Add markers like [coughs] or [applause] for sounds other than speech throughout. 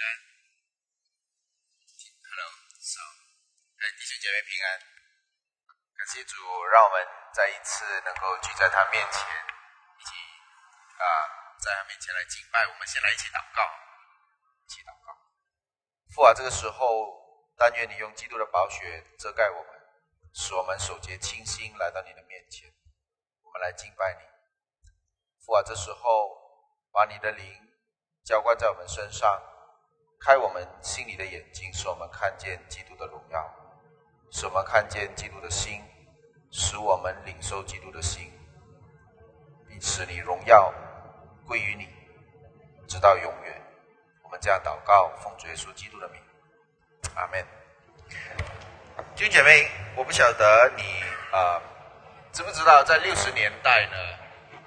安。Hello，早，哎，弟兄姐妹平安。感谢主，让我们再一次能够聚在他面前，一起啊，在他面前来敬拜。我们先来一起祷告，一起祷告。父啊，这个时候，但愿你用基督的宝血遮盖我们，使我们手洁清心来到你的面前。我们来敬拜你。父啊，这时候把你的灵浇灌在我们身上，开我们心里的眼睛，使我们看见基督的荣耀，使我们看见基督的心，使我们领受基督的心，并使你荣耀归于你，直到永远。我们这样祷告，奉主耶稣基督的名，阿门。弟兄姐妹，我不晓得你啊，知不知道在六十年代呢？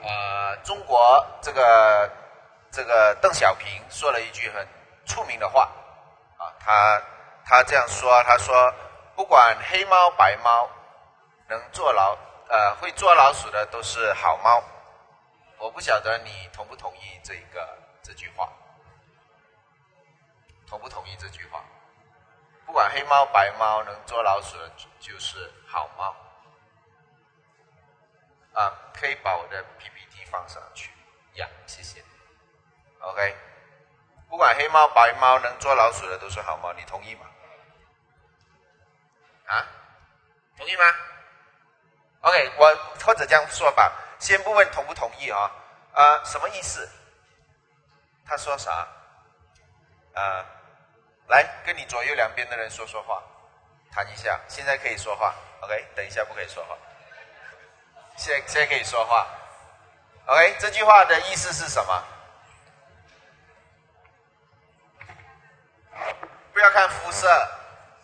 呃，中国这个这个邓小平说了一句很出名的话，啊，他他这样说，他说，不管黑猫白猫，能做老呃会捉老鼠的都是好猫。我不晓得你同不同意这个这句话，同不同意这句话？不管黑猫白猫，能捉老鼠的就是好猫。啊，可以把我的 PPT 放上去呀，谢谢。OK，不管黑猫白猫，能捉老鼠的都是好猫，你同意吗？啊，同意吗？OK，我或者这样说吧，先不问同不同意啊，啊，什么意思？他说啥？啊，来跟你左右两边的人说说话，谈一下，现在可以说话，OK，等一下不可以说话。现在现在可以说话，OK？这句话的意思是什么？看肤色，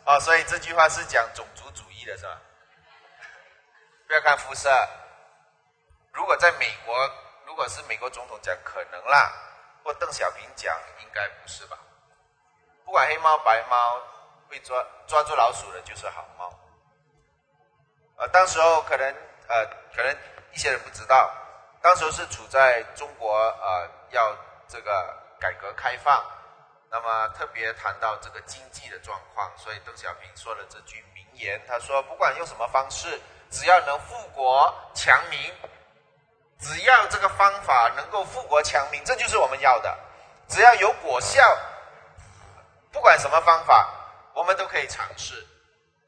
哦，所以这句话是讲种族主义的是吧？[laughs] 不要看肤色。如果在美国，如果是美国总统讲，可能啦；或邓小平讲，应该不是吧？不管黑猫白猫，会抓抓住老鼠的就是好猫。呃，当时候可能。呃，可能一些人不知道，当时候是处在中国呃要这个改革开放，那么特别谈到这个经济的状况，所以邓小平说了这句名言，他说不管用什么方式，只要能富国强民，只要这个方法能够富国强民，这就是我们要的，只要有果效，不管什么方法，我们都可以尝试，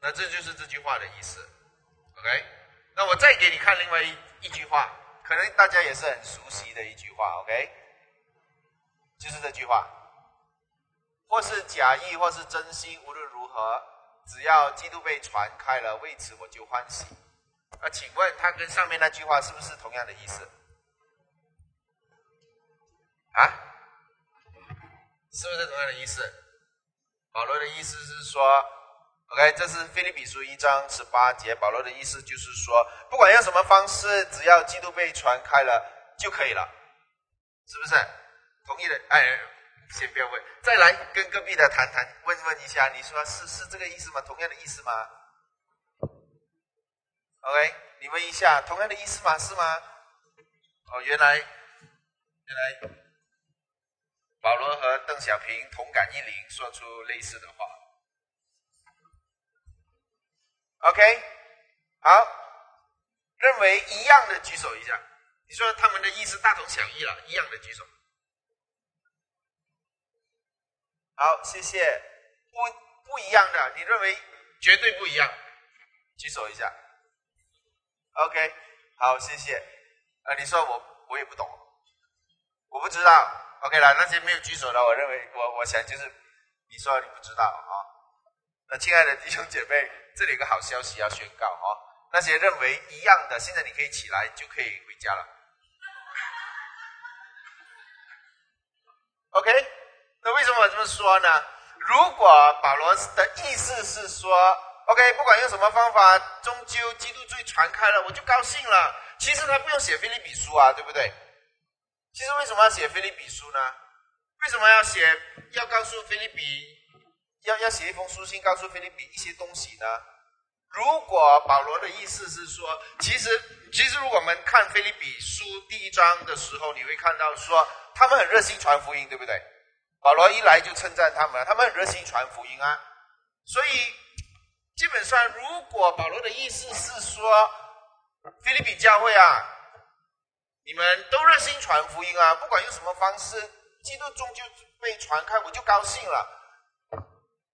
那这就是这句话的意思，OK。那我再给你看另外一一句话，可能大家也是很熟悉的一句话，OK？就是这句话，或是假意，或是真心，无论如何，只要基督被传开了，为此我就欢喜。那请问，它跟上面那句话是不是同样的意思？啊？是不是同样的意思？保罗的意思是说。OK，这是菲利比书一章十八节，保罗的意思就是说，不管用什么方式，只要基督被传开了就可以了，是不是？同意的，哎，先不要问，再来跟隔壁的谈谈，问问一下，你说是是这个意思吗？同样的意思吗？OK，你问一下，同样的意思吗？是吗？哦，原来原来保罗和邓小平同感一灵，说出类似的话。OK，好，认为一样的举手一下。你说他们的意思大同小异了，一样的举手。好，谢谢。不不一样的，你认为绝对不一样，举手一下。OK，好，谢谢。啊，你说我我也不懂，我不知道。OK 了，那些没有举手的，我认为我我想就是你说你不知道啊。那亲爱的弟兄姐妹。这里有个好消息要宣告哦，那些认为一样的，现在你可以起来，就可以回家了。OK，那为什么我这么说呢？如果保罗的意思是说，OK，不管用什么方法，终究基督罪传开了，我就高兴了。其实他不用写菲利比书啊，对不对？其实为什么要写菲利比书呢？为什么要写？要告诉菲利比？要要写一封书信告诉菲利比一些东西呢？如果保罗的意思是说，其实其实如果我们看菲利比书第一章的时候，你会看到说他们很热心传福音，对不对？保罗一来就称赞他们，他们很热心传福音啊。所以基本上，如果保罗的意思是说，菲利比教会啊，你们都热心传福音啊，不管用什么方式，基督终究被传开，我就高兴了。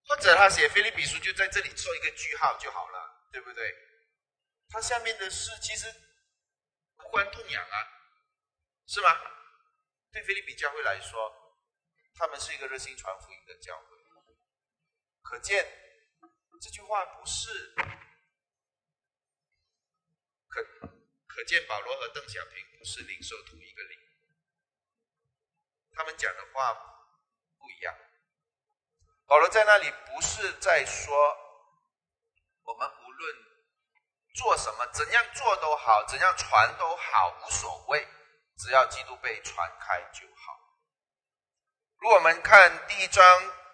或者他写菲利比书就在这里做一个句号就好了，对不对？他下面的事其实无关痛痒啊，是吗？对菲利比教会来说，他们是一个热心传福音的教会，可见这句话不是可可见保罗和邓小平不是领受同一个灵，他们讲的话不一样。保罗在那里不是在说，我们无论做什么、怎样做都好，怎样传都好，无所谓，只要基督被传开就好。如果我们看第一章，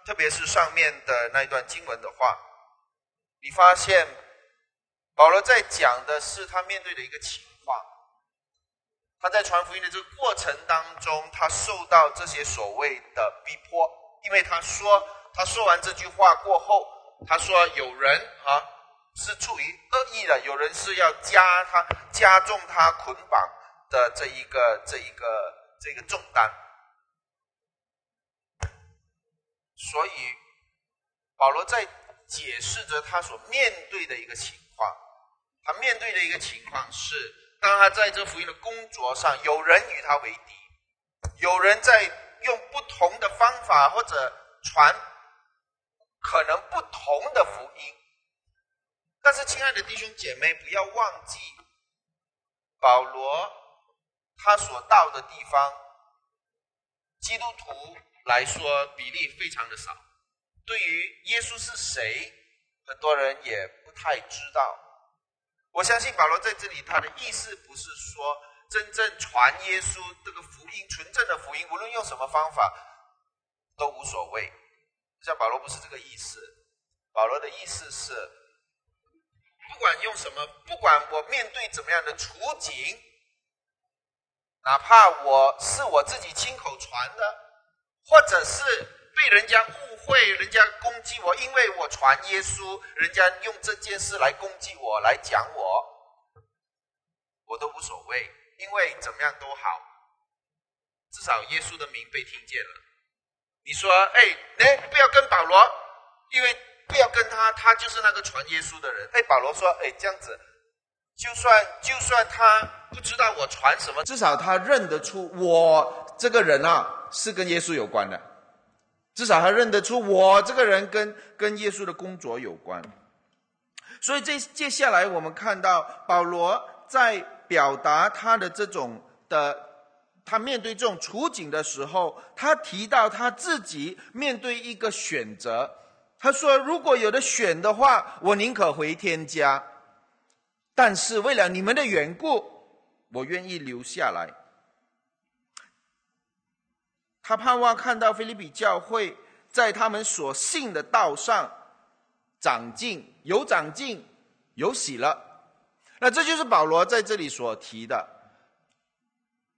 特别是上面的那一段经文的话，你发现保罗在讲的是他面对的一个情况，他在传福音的这个过程当中，他受到这些所谓的逼迫，因为他说。他说完这句话过后，他说：“有人啊是出于恶意的，有人是要加他加重他捆绑的这一个这一个这个重担。”所以保罗在解释着他所面对的一个情况。他面对的一个情况是，当他在这福音的工作上，有人与他为敌，有人在用不同的方法或者传。可能不同的福音，但是亲爱的弟兄姐妹，不要忘记保罗他所到的地方，基督徒来说比例非常的少。对于耶稣是谁，很多人也不太知道。我相信保罗在这里，他的意思不是说真正传耶稣这个福音，纯正的福音，无论用什么方法都无所谓。像保罗不是这个意思，保罗的意思是，不管用什么，不管我面对怎么样的处境，哪怕我是我自己亲口传的，或者是被人家误会，人家攻击我，因为我传耶稣，人家用这件事来攻击我，来讲我，我都无所谓，因为怎么样都好，至少耶稣的名被听见了。你说，哎，哎，不要跟保罗，因为不要跟他，他就是那个传耶稣的人。哎，保罗说，哎，这样子，就算就算他不知道我传什么，至少他认得出我这个人啊是跟耶稣有关的，至少他认得出我这个人跟跟耶稣的工作有关。所以这接下来我们看到保罗在表达他的这种的。他面对这种处境的时候，他提到他自己面对一个选择。他说：“如果有的选的话，我宁可回天家；但是为了你们的缘故，我愿意留下来。”他盼望看到菲利比教会在他们所信的道上长进，有长进，有喜乐。那这就是保罗在这里所提的。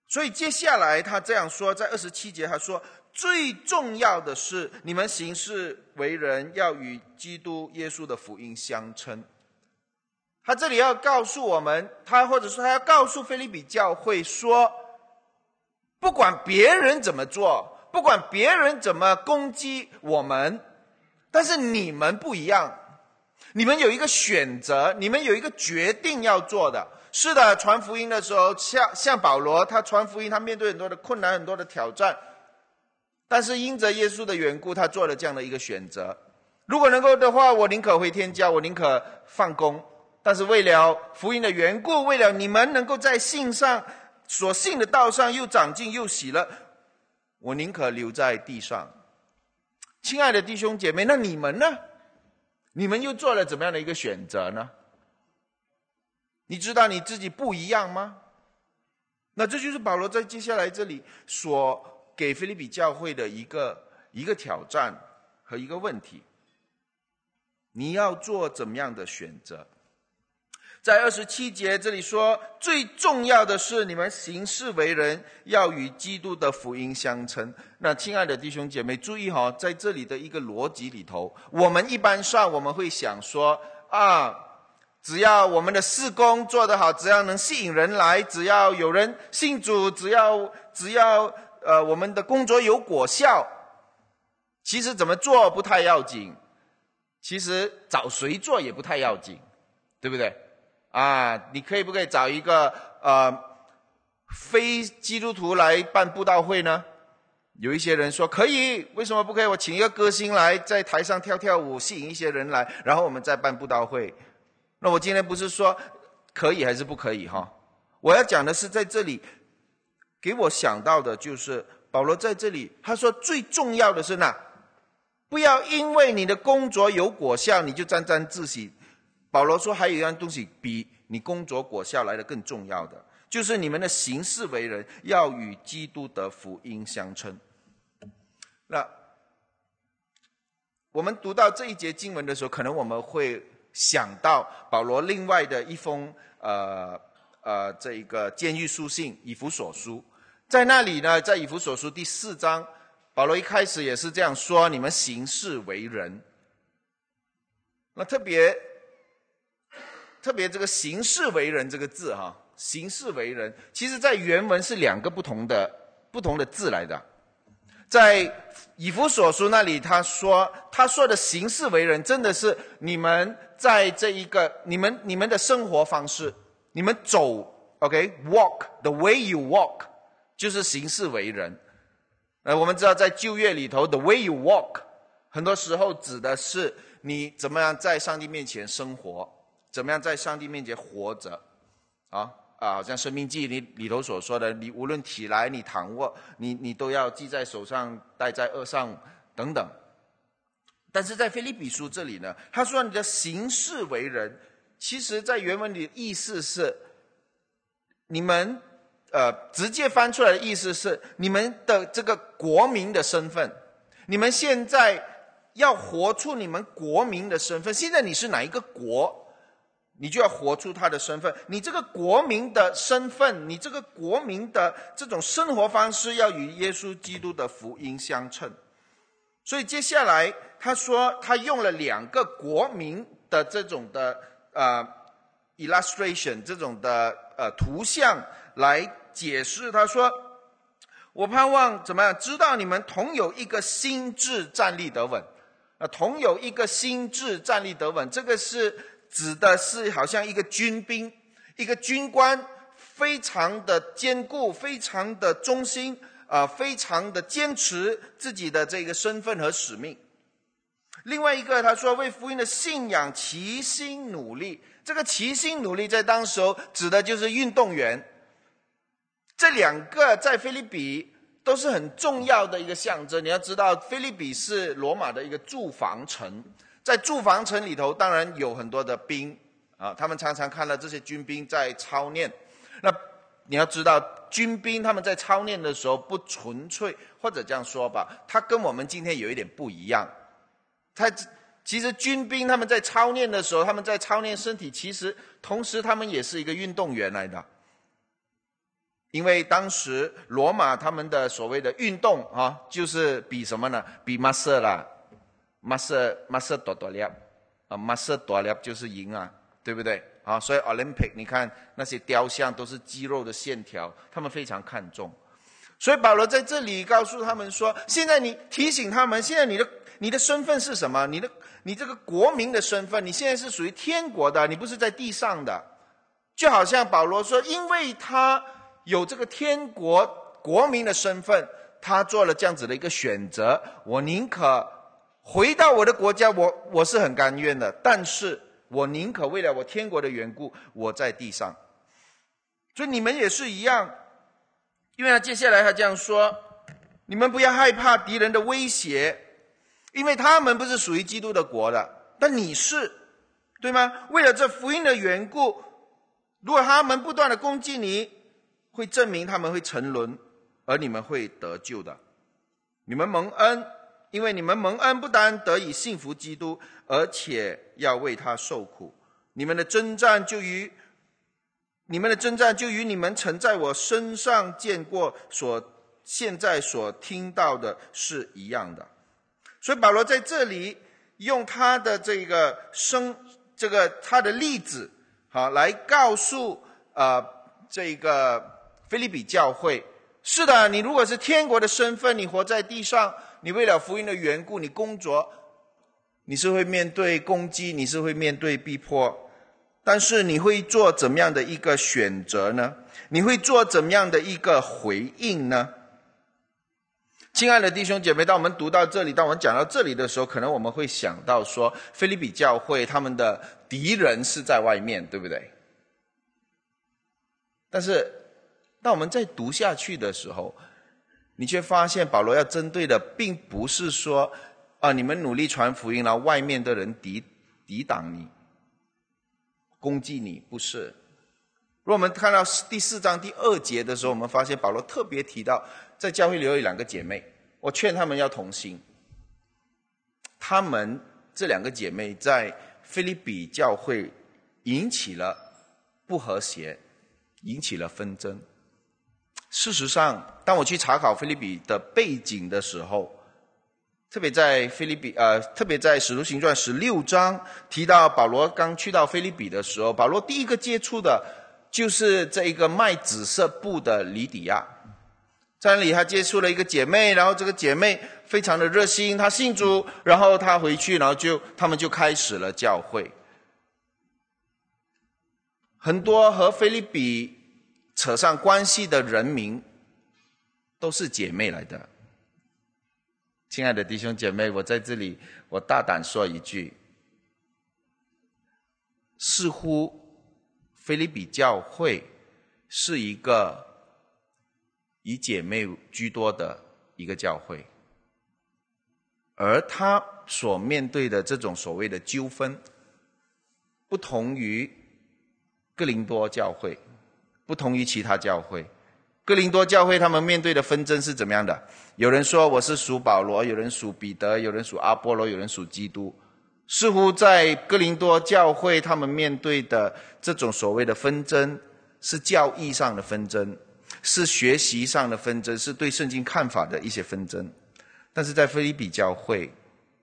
所以接下来他这样说，在二十七节他说：“最重要的是，你们行事为人要与基督耶稣的福音相称。”他这里要告诉我们，他或者说他要告诉菲利比教会说：“不管别人怎么做，不管别人怎么攻击我们，但是你们不一样，你们有一个选择，你们有一个决定要做的。”是的，传福音的时候，像像保罗，他传福音，他面对很多的困难，很多的挑战，但是因着耶稣的缘故，他做了这样的一个选择。如果能够的话，我宁可回天家，我宁可放工。但是为了福音的缘故，为了你们能够在信上所信的道上又长进又喜乐，我宁可留在地上。亲爱的弟兄姐妹，那你们呢？你们又做了怎么样的一个选择呢？你知道你自己不一样吗？那这就是保罗在接下来这里所给菲利比教会的一个一个挑战和一个问题。你要做怎么样的选择？在二十七节这里说，最重要的是你们行事为人要与基督的福音相称。那亲爱的弟兄姐妹，注意哈，在这里的一个逻辑里头，我们一般上我们会想说啊，只要我们的事工做得好，只要能吸引人来，只要有人信主，只要只要呃我们的工作有果效，其实怎么做不太要紧，其实找谁做也不太要紧，对不对？啊，你可以不可以找一个呃非基督徒来办布道会呢？有一些人说可以，为什么不可以？我请一个歌星来在台上跳跳舞，吸引一些人来，然后我们再办布道会。那我今天不是说可以还是不可以哈？我要讲的是在这里给我想到的就是保罗在这里他说最重要的是呢，不要因为你的工作有果效你就沾沾自喜。保罗说：“还有一样东西比你工作果效来的更重要的，就是你们的行事为人要与基督的福音相称。”那我们读到这一节经文的时候，可能我们会想到保罗另外的一封呃呃这一个监狱书信《以弗所书》。在那里呢，在《以弗所书》第四章，保罗一开始也是这样说：“你们行事为人。”那特别。特别这个“行事为人”这个字，哈，“行事为人”，其实在原文是两个不同的不同的字来的。在以弗所书那里，他说他说的“行事为人”，真的是你们在这一个你们你们的生活方式，你们走，OK，walk the way you walk，就是行事为人。呃，我们知道在旧约里头，the way you walk，很多时候指的是你怎么样在上帝面前生活。怎么样在上帝面前活着？啊啊，好像《生命记》里里头所说的，你无论起来，你躺卧，你你都要记在手上，戴在额上，等等。但是在《菲利比书》这里呢，他说你的行事为人，其实在原文里的意思是，你们呃直接翻出来的意思是，你们的这个国民的身份，你们现在要活出你们国民的身份。现在你是哪一个国？你就要活出他的身份，你这个国民的身份，你这个国民的这种生活方式，要与耶稣基督的福音相称。所以接下来他说，他用了两个国民的这种的呃 illustration，这种的呃图像来解释。他说：“我盼望怎么样？知道你们同有一个心智站立得稳，啊，同有一个心智站立得稳。这个是。”指的是好像一个军兵，一个军官，非常的坚固，非常的忠心，啊，非常的坚持自己的这个身份和使命。另外一个，他说为福音的信仰齐心努力。这个齐心努力在当时候指的就是运动员。这两个在菲律比都是很重要的一个象征。你要知道，菲律比是罗马的一个驻防城。在驻防城里头，当然有很多的兵啊，他们常常看到这些军兵在操练。那你要知道，军兵他们在操练的时候不纯粹，或者这样说吧，他跟我们今天有一点不一样。他其实军兵他们在操练的时候，他们在操练身体，其实同时他们也是一个运动员来的。因为当时罗马他们的所谓的运动啊，就是比什么呢？比马色啦。马色马色多多粒啊，马色多粒就是赢啊，对不对？啊，所以 Olympic 你看那些雕像都是肌肉的线条，他们非常看重。所以保罗在这里告诉他们说：现在你提醒他们，现在你的你的身份是什么？你的你这个国民的身份，你现在是属于天国的，你不是在地上的。就好像保罗说，因为他有这个天国国民的身份，他做了这样子的一个选择，我宁可。回到我的国家，我我是很甘愿的，但是我宁可为了我天国的缘故，我在地上。所以你们也是一样，因为他接下来他这样说：你们不要害怕敌人的威胁，因为他们不是属于基督的国的，但你是，对吗？为了这福音的缘故，如果他们不断的攻击你，会证明他们会沉沦，而你们会得救的。你们蒙恩。因为你们蒙恩，不单得以信服基督，而且要为他受苦，你们的征战就与你们的征战就与你们曾在我身上见过、所现在所听到的是一样的。所以保罗在这里用他的这个生这个他的例子，好来告诉啊这个菲利比教会。是的，你如果是天国的身份，你活在地上，你为了福音的缘故，你工作，你是会面对攻击，你是会面对逼迫，但是你会做怎么样的一个选择呢？你会做怎么样的一个回应呢？亲爱的弟兄姐妹，当我们读到这里，当我们讲到这里的时候，可能我们会想到说，菲利比教会他们的敌人是在外面，对不对？但是。当我们在读下去的时候，你却发现保罗要针对的，并不是说啊，你们努力传福音了，外面的人抵抵挡你、攻击你，不是。如果我们看到第四章第二节的时候，我们发现保罗特别提到，在教会里有两个姐妹，我劝他们要同心。他们这两个姐妹在菲利比教会引起了不和谐，引起了纷争。事实上，当我去查考菲利比的背景的时候，特别在菲利比呃，特别在使徒行传十六章提到保罗刚去到菲利比的时候，保罗第一个接触的就是这一个卖紫色布的里底亚，在那里他接触了一个姐妹，然后这个姐妹非常的热心，她信主，然后她回去，然后就他们就开始了教会，很多和菲利比。扯上关系的人民都是姐妹来的，亲爱的弟兄姐妹，我在这里，我大胆说一句：似乎菲律比教会是一个以姐妹居多的一个教会，而他所面对的这种所谓的纠纷，不同于哥林多教会。不同于其他教会，哥林多教会他们面对的纷争是怎么样的？有人说我是属保罗，有人属彼得，有人属阿波罗，有人属基督。似乎在哥林多教会，他们面对的这种所谓的纷争，是教义上的纷争，是学习上的纷争，是对圣经看法的一些纷争。但是在菲利比教会，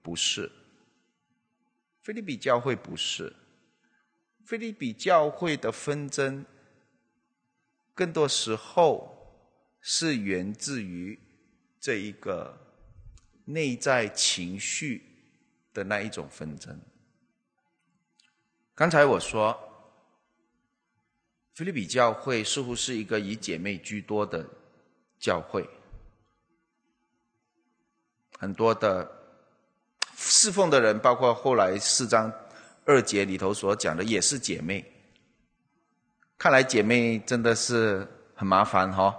不是。菲利比教会不是。菲利比教会的纷争。更多时候是源自于这一个内在情绪的那一种纷争。刚才我说，菲律比教会似乎是一个以姐妹居多的教会，很多的侍奉的人，包括后来四章二节里头所讲的，也是姐妹。看来姐妹真的是很麻烦哈，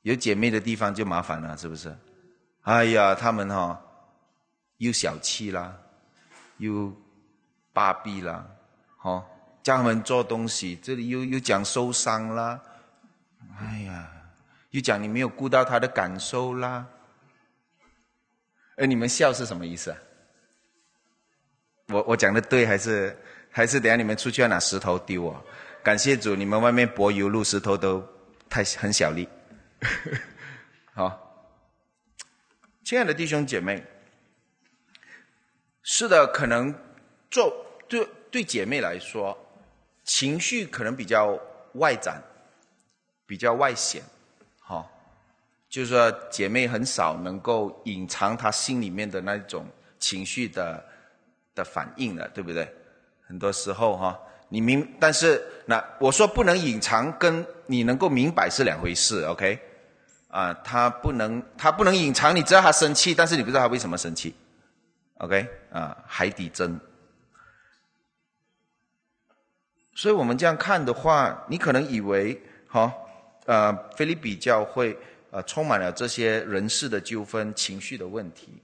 有姐妹的地方就麻烦了，是不是？哎呀，他们哈又小气啦，又巴闭啦，哈，叫他们做东西，这里又又讲受伤啦，哎呀，又讲你没有顾到他的感受啦。哎，你们笑是什么意思？我我讲的对还是还是等下你们出去要拿石头丢我？感谢主，你们外面柏油路石头都太很小力。[laughs] 好，亲爱的弟兄姐妹，是的，可能做对对姐妹来说，情绪可能比较外展，比较外显，好，就是说姐妹很少能够隐藏她心里面的那种情绪的的反应的，对不对？很多时候哈。你明，但是那我说不能隐藏，跟你能够明白是两回事，OK？啊，他不能，他不能隐藏，你知道他生气，但是你不知道他为什么生气，OK？啊，海底针。所以我们这样看的话，你可能以为，哈，呃，菲利比教会呃充满了这些人事的纠纷、情绪的问题，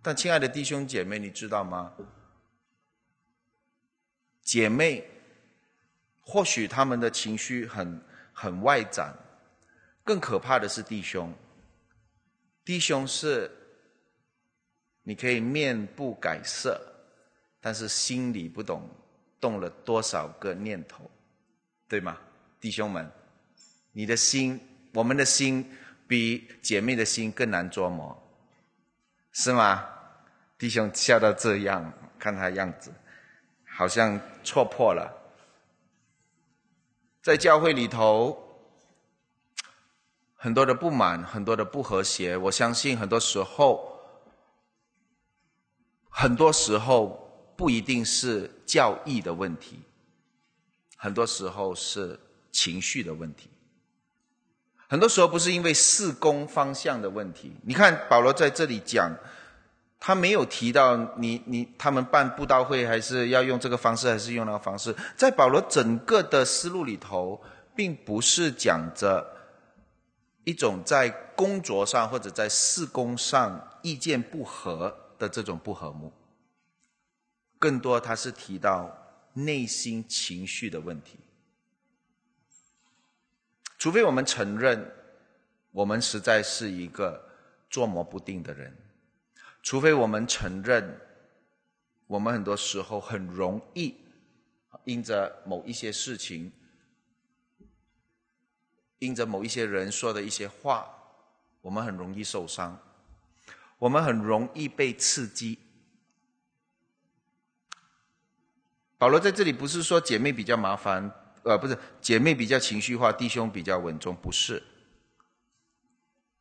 但亲爱的弟兄姐妹，你知道吗？姐妹，或许他们的情绪很很外展，更可怕的是弟兄。弟兄是你可以面不改色，但是心里不懂动了多少个念头，对吗，弟兄们？你的心，我们的心比姐妹的心更难捉摸，是吗？弟兄笑到这样，看他样子，好像戳破了。在教会里头，很多的不满，很多的不和谐。我相信很多时候，很多时候不一定是教义的问题，很多时候是情绪的问题。很多时候不是因为事工方向的问题。你看保罗在这里讲。他没有提到你你他们办布道会还是要用这个方式还是用那个方式，在保罗整个的思路里头，并不是讲着一种在工作上或者在事工上意见不合的这种不和睦，更多他是提到内心情绪的问题。除非我们承认，我们实在是一个捉摸不定的人。除非我们承认，我们很多时候很容易因着某一些事情，因着某一些人说的一些话，我们很容易受伤，我们很容易被刺激。保罗在这里不是说姐妹比较麻烦，呃，不是姐妹比较情绪化，弟兄比较稳重，不是。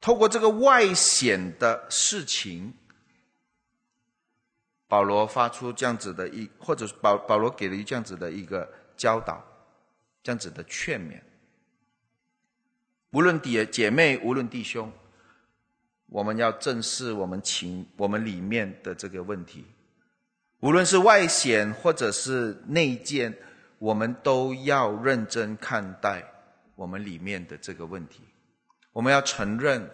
透过这个外显的事情。保罗发出这样子的一，或者保保罗给了这样子的一个教导，这样子的劝勉。无论姐姐妹，无论弟兄，我们要正视我们情我们里面的这个问题。无论是外显或者是内建，我们都要认真看待我们里面的这个问题。我们要承认，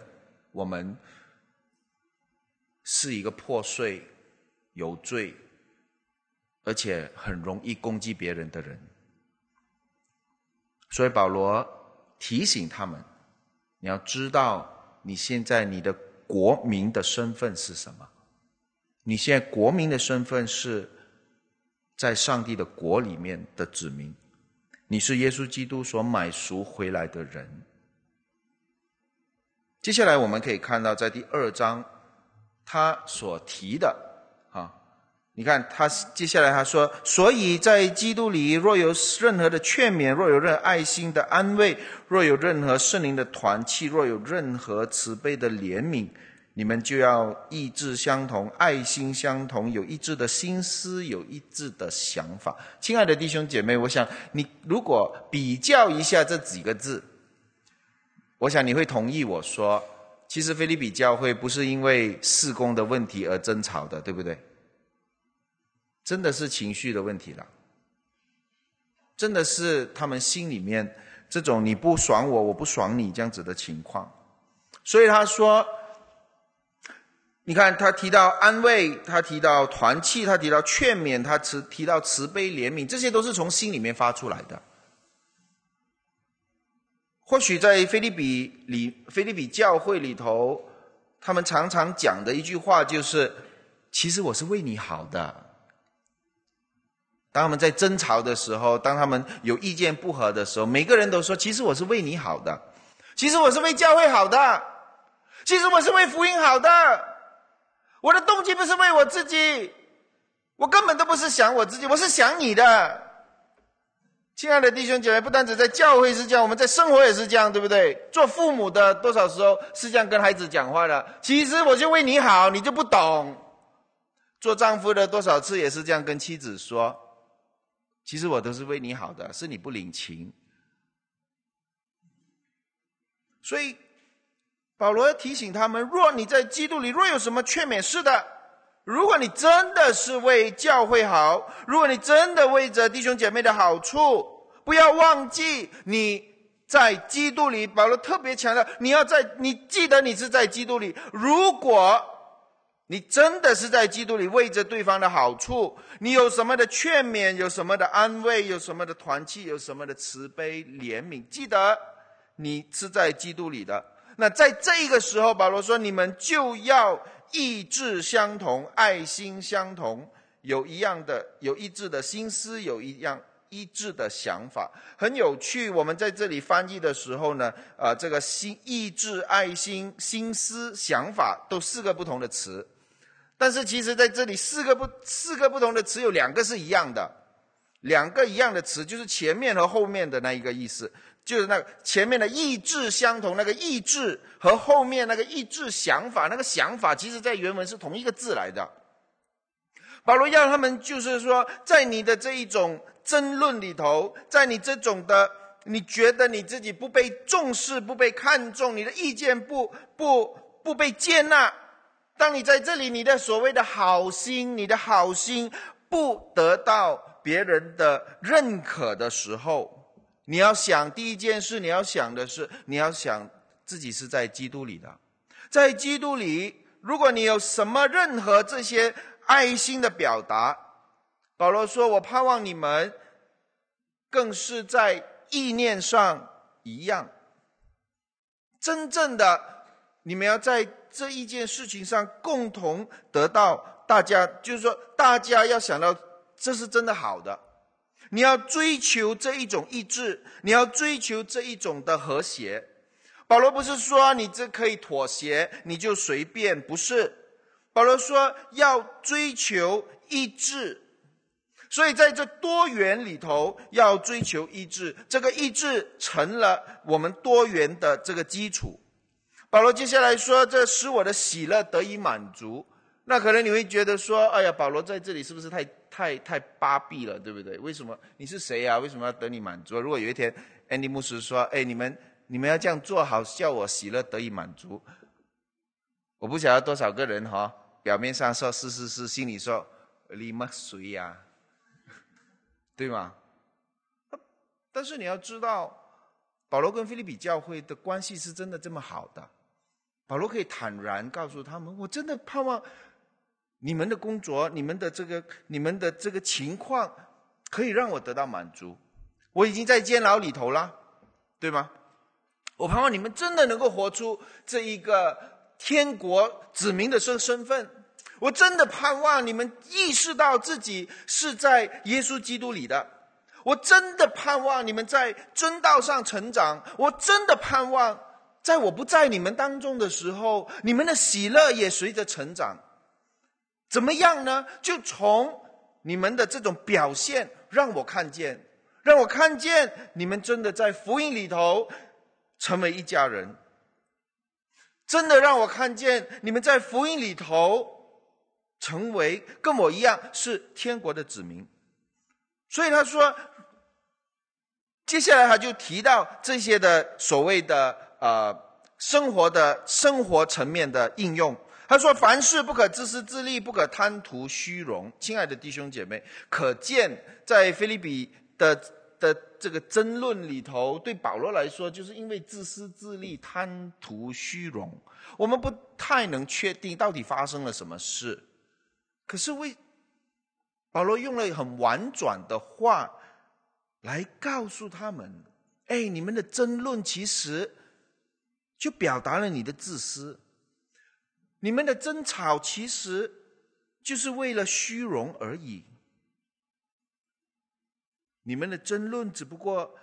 我们是一个破碎。有罪，而且很容易攻击别人的人，所以保罗提醒他们：你要知道你现在你的国民的身份是什么？你现在国民的身份是在上帝的国里面的子民，你是耶稣基督所买赎回来的人。接下来我们可以看到，在第二章他所提的。你看，他接下来他说：“所以在基督里，若有任何的劝勉，若有任何爱心的安慰，若有任何圣灵的团契，若有任何慈悲的怜悯，你们就要意志相同，爱心相同，有一致的心思，有一致的想法。”亲爱的弟兄姐妹，我想你如果比较一下这几个字，我想你会同意我说，其实菲利比教会不是因为事工的问题而争吵的，对不对？真的是情绪的问题了，真的是他们心里面这种你不爽我，我不爽你这样子的情况。所以他说，你看他提到安慰，他提到团契，他提到劝勉，他慈提到慈悲怜悯，这些都是从心里面发出来的。或许在菲利比里，菲利比教会里头，他们常常讲的一句话就是：其实我是为你好的。当他们在争吵的时候，当他们有意见不合的时候，每个人都说：“其实我是为你好的，其实我是为教会好的，其实我是为福音好的。我的动机不是为我自己，我根本都不是想我自己，我是想你的。”亲爱的弟兄姐妹，不单只在教会是这样，我们在生活也是这样，对不对？做父母的多少时候是这样跟孩子讲话的？其实我就为你好，你就不懂。做丈夫的多少次也是这样跟妻子说。其实我都是为你好的，是你不领情。所以保罗提醒他们：若你在基督里，若有什么劝勉，是的。如果你真的是为教会好，如果你真的为着弟兄姐妹的好处，不要忘记你在基督里。保罗特别强调，你要在你记得你是在基督里。如果你真的是在基督里为着对方的好处，你有什么的劝勉，有什么的安慰，有什么的团契，有什么的慈悲怜悯？记得你是在基督里的。那在这个时候，保罗说：“你们就要意志相同，爱心相同，有一样的有一致的心思，有一样一致的想法，很有趣。我们在这里翻译的时候呢，啊，这个心、意志、爱心、心思、想法，都四个不同的词。但是其实在这里四个不四个不同的词，有两个是一样的，两个一样的词，就是前面和后面的那一个意思。就是那前面的意志相同，那个意志和后面那个意志想法，那个想法，其实在原文是同一个字来的。保罗要他们就是说，在你的这一种争论里头，在你这种的，你觉得你自己不被重视、不被看重，你的意见不不不被接纳，当你在这里，你的所谓的好心，你的好心不得到别人的认可的时候。你要想第一件事，你要想的是，你要想自己是在基督里的，在基督里，如果你有什么任何这些爱心的表达，保罗说：“我盼望你们更是在意念上一样，真正的你们要在这一件事情上共同得到大家，就是说，大家要想到这是真的好的。”你要追求这一种意志，你要追求这一种的和谐。保罗不是说你这可以妥协，你就随便，不是。保罗说要追求意志，所以在这多元里头要追求意志，这个意志成了我们多元的这个基础。保罗接下来说：“这使我的喜乐得以满足。”那可能你会觉得说：“哎呀，保罗在这里是不是太……”太太巴闭了，对不对？为什么你是谁呀？为什么要得你满足？如果有一天安迪牧师说：“哎，你们你们要这样做好，叫我喜乐得以满足。”我不晓得多少个人哈，表面上说是是是，心里说你们谁呀？对吗？但是你要知道，保罗跟菲利比教会的关系是真的这么好的。保罗可以坦然告诉他们：“我真的盼望。”你们的工作，你们的这个，你们的这个情况，可以让我得到满足。我已经在监牢里头了，对吗？我盼望你们真的能够活出这一个天国子民的身身份。我真的盼望你们意识到自己是在耶稣基督里的。我真的盼望你们在真道上成长。我真的盼望，在我不在你们当中的时候，你们的喜乐也随着成长。怎么样呢？就从你们的这种表现，让我看见，让我看见你们真的在福音里头成为一家人，真的让我看见你们在福音里头成为跟我一样是天国的子民。所以他说，接下来他就提到这些的所谓的呃生活的生活层面的应用。他说：“凡事不可自私自利，不可贪图虚荣。”亲爱的弟兄姐妹，可见在菲利比的的这个争论里头，对保罗来说，就是因为自私自利、贪图虚荣。我们不太能确定到底发生了什么事。可是为保罗用了很婉转的话来告诉他们：“哎，你们的争论其实就表达了你的自私。”你们的争吵其实就是为了虚荣而已。你们的争论只不过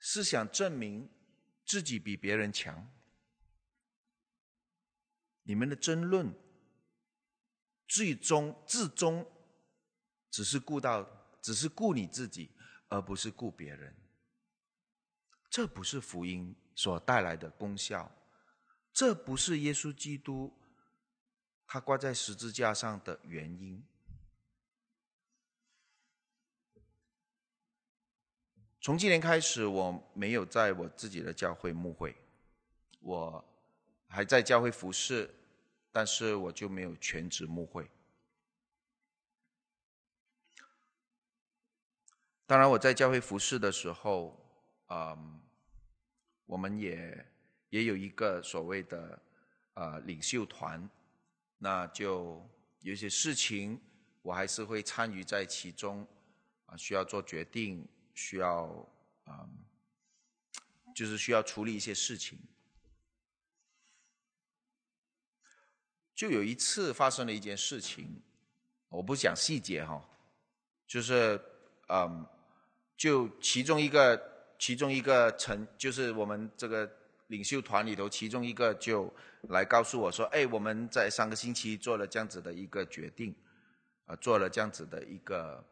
是想证明自己比别人强。你们的争论最终至终只是顾到，只是顾你自己，而不是顾别人。这不是福音所带来的功效，这不是耶稣基督。他挂在十字架上的原因。从今年开始，我没有在我自己的教会牧会，我还在教会服侍，但是我就没有全职牧会。当然，我在教会服侍的时候，嗯，我们也也有一个所谓的呃领袖团。那就有些事情，我还是会参与在其中，啊，需要做决定，需要啊，就是需要处理一些事情。就有一次发生了一件事情，我不讲细节哈，就是嗯，就其中一个其中一个成就是我们这个领袖团里头其中一个就来告诉我说，哎，我们在上个星期做了这样子的一个决定，啊，做了这样子的一个，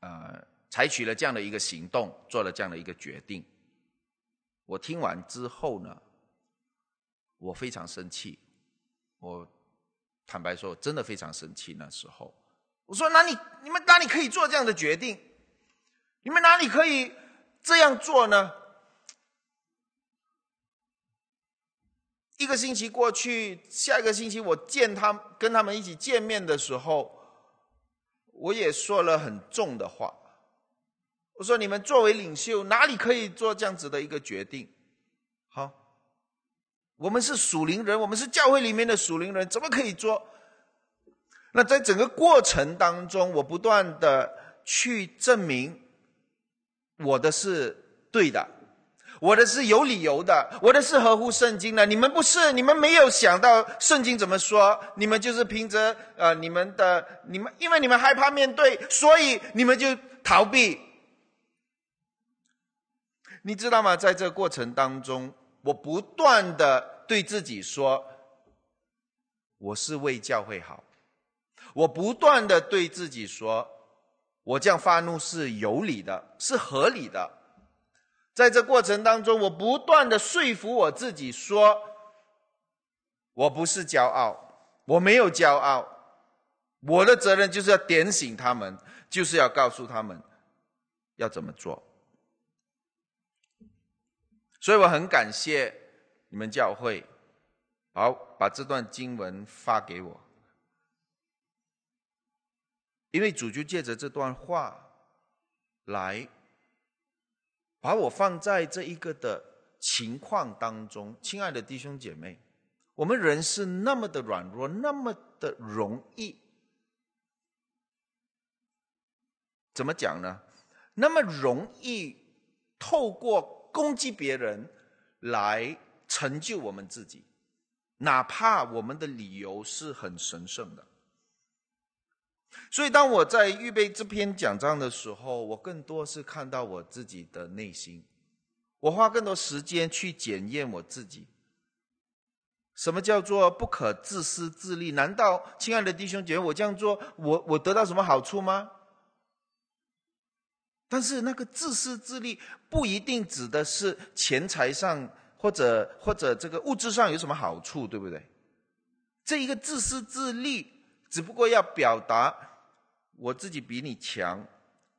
呃，采取了这样的一个行动，做了这样的一个决定。我听完之后呢，我非常生气。我坦白说，真的非常生气。那时候，我说：“哪里你们哪里可以做这样的决定？你们哪里可以这样做呢？”一个星期过去，下一个星期我见他跟他们一起见面的时候，我也说了很重的话。我说：“你们作为领袖，哪里可以做这样子的一个决定？好，我们是属灵人，我们是教会里面的属灵人，怎么可以做？那在整个过程当中，我不断的去证明我的是对的，我的是有理由的，我的是合乎圣经的。你们不是，你们没有想到圣经怎么说，你们就是凭着呃你们的你们，因为你们害怕面对，所以你们就逃避。”你知道吗？在这个过程当中，我不断的对自己说：“我是为教会好。”我不断的对自己说：“我这样发怒是有理的，是合理的。”在这过程当中，我不断的说服我自己说：“我不是骄傲，我没有骄傲，我的责任就是要点醒他们，就是要告诉他们要怎么做。”所以我很感谢你们教会，好把这段经文发给我，因为主就借着这段话来把我放在这一个的情况当中。亲爱的弟兄姐妹，我们人是那么的软弱，那么的容易，怎么讲呢？那么容易透过。攻击别人来成就我们自己，哪怕我们的理由是很神圣的。所以，当我在预备这篇讲章的时候，我更多是看到我自己的内心，我花更多时间去检验我自己。什么叫做不可自私自利？难道，亲爱的弟兄姐妹，我这样做，我我得到什么好处吗？但是那个自私自利不一定指的是钱财上或者或者这个物质上有什么好处，对不对？这一个自私自利，只不过要表达我自己比你强，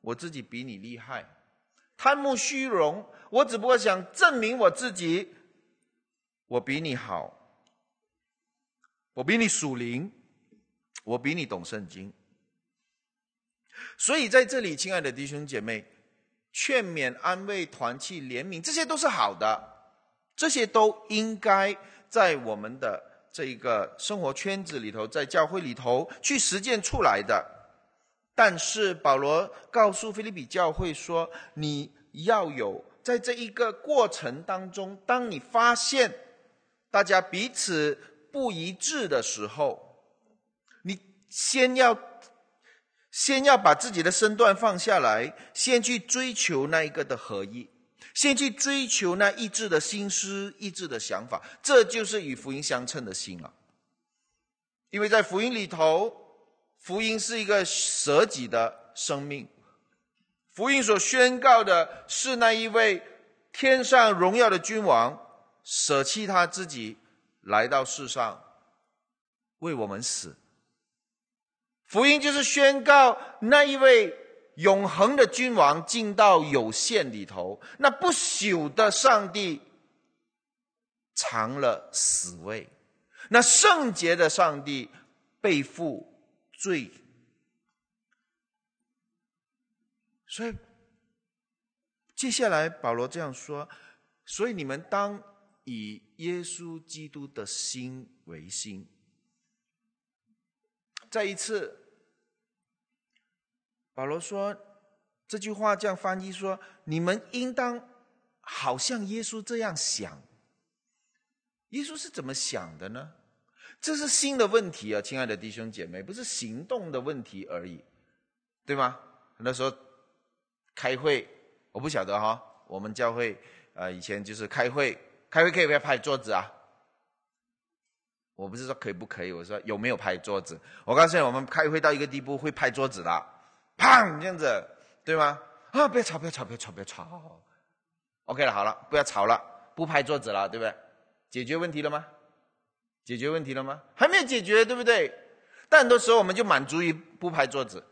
我自己比你厉害，贪慕虚荣，我只不过想证明我自己，我比你好，我比你属灵，我比你懂圣经。所以在这里，亲爱的弟兄姐妹，劝勉、安慰、团契、怜悯，这些都是好的，这些都应该在我们的这一个生活圈子里头，在教会里头去实践出来的。但是保罗告诉菲利比教会说：“你要有在这一个过程当中，当你发现大家彼此不一致的时候，你先要。”先要把自己的身段放下来，先去追求那一个的合一，先去追求那意志的心思、意志的想法，这就是与福音相称的心了。因为在福音里头，福音是一个舍己的生命，福音所宣告的是那一位天上荣耀的君王舍弃他自己来到世上，为我们死。福音就是宣告那一位永恒的君王进到有限里头，那不朽的上帝藏了死位，那圣洁的上帝背负罪。所以接下来保罗这样说：，所以你们当以耶稣基督的心为心。再一次，保罗说这句话这样翻译说：“你们应当好像耶稣这样想。”耶稣是怎么想的呢？这是新的问题啊，亲爱的弟兄姐妹，不是行动的问题而已，对吗？很多时候开会，我不晓得哈，我们教会呃以前就是开会，开会可以不要拍桌子啊？我不是说可以不可以，我说有没有拍桌子？我告诉你，我们开会到一个地步会拍桌子的，砰这样子，对吗？啊，不要吵，不要吵，不要吵，不要吵。OK 了，好了，不要吵了，不拍桌子了，对不对？解决问题了吗？解决问题了吗？还没有解决，对不对？但很多时候我们就满足于不拍桌子。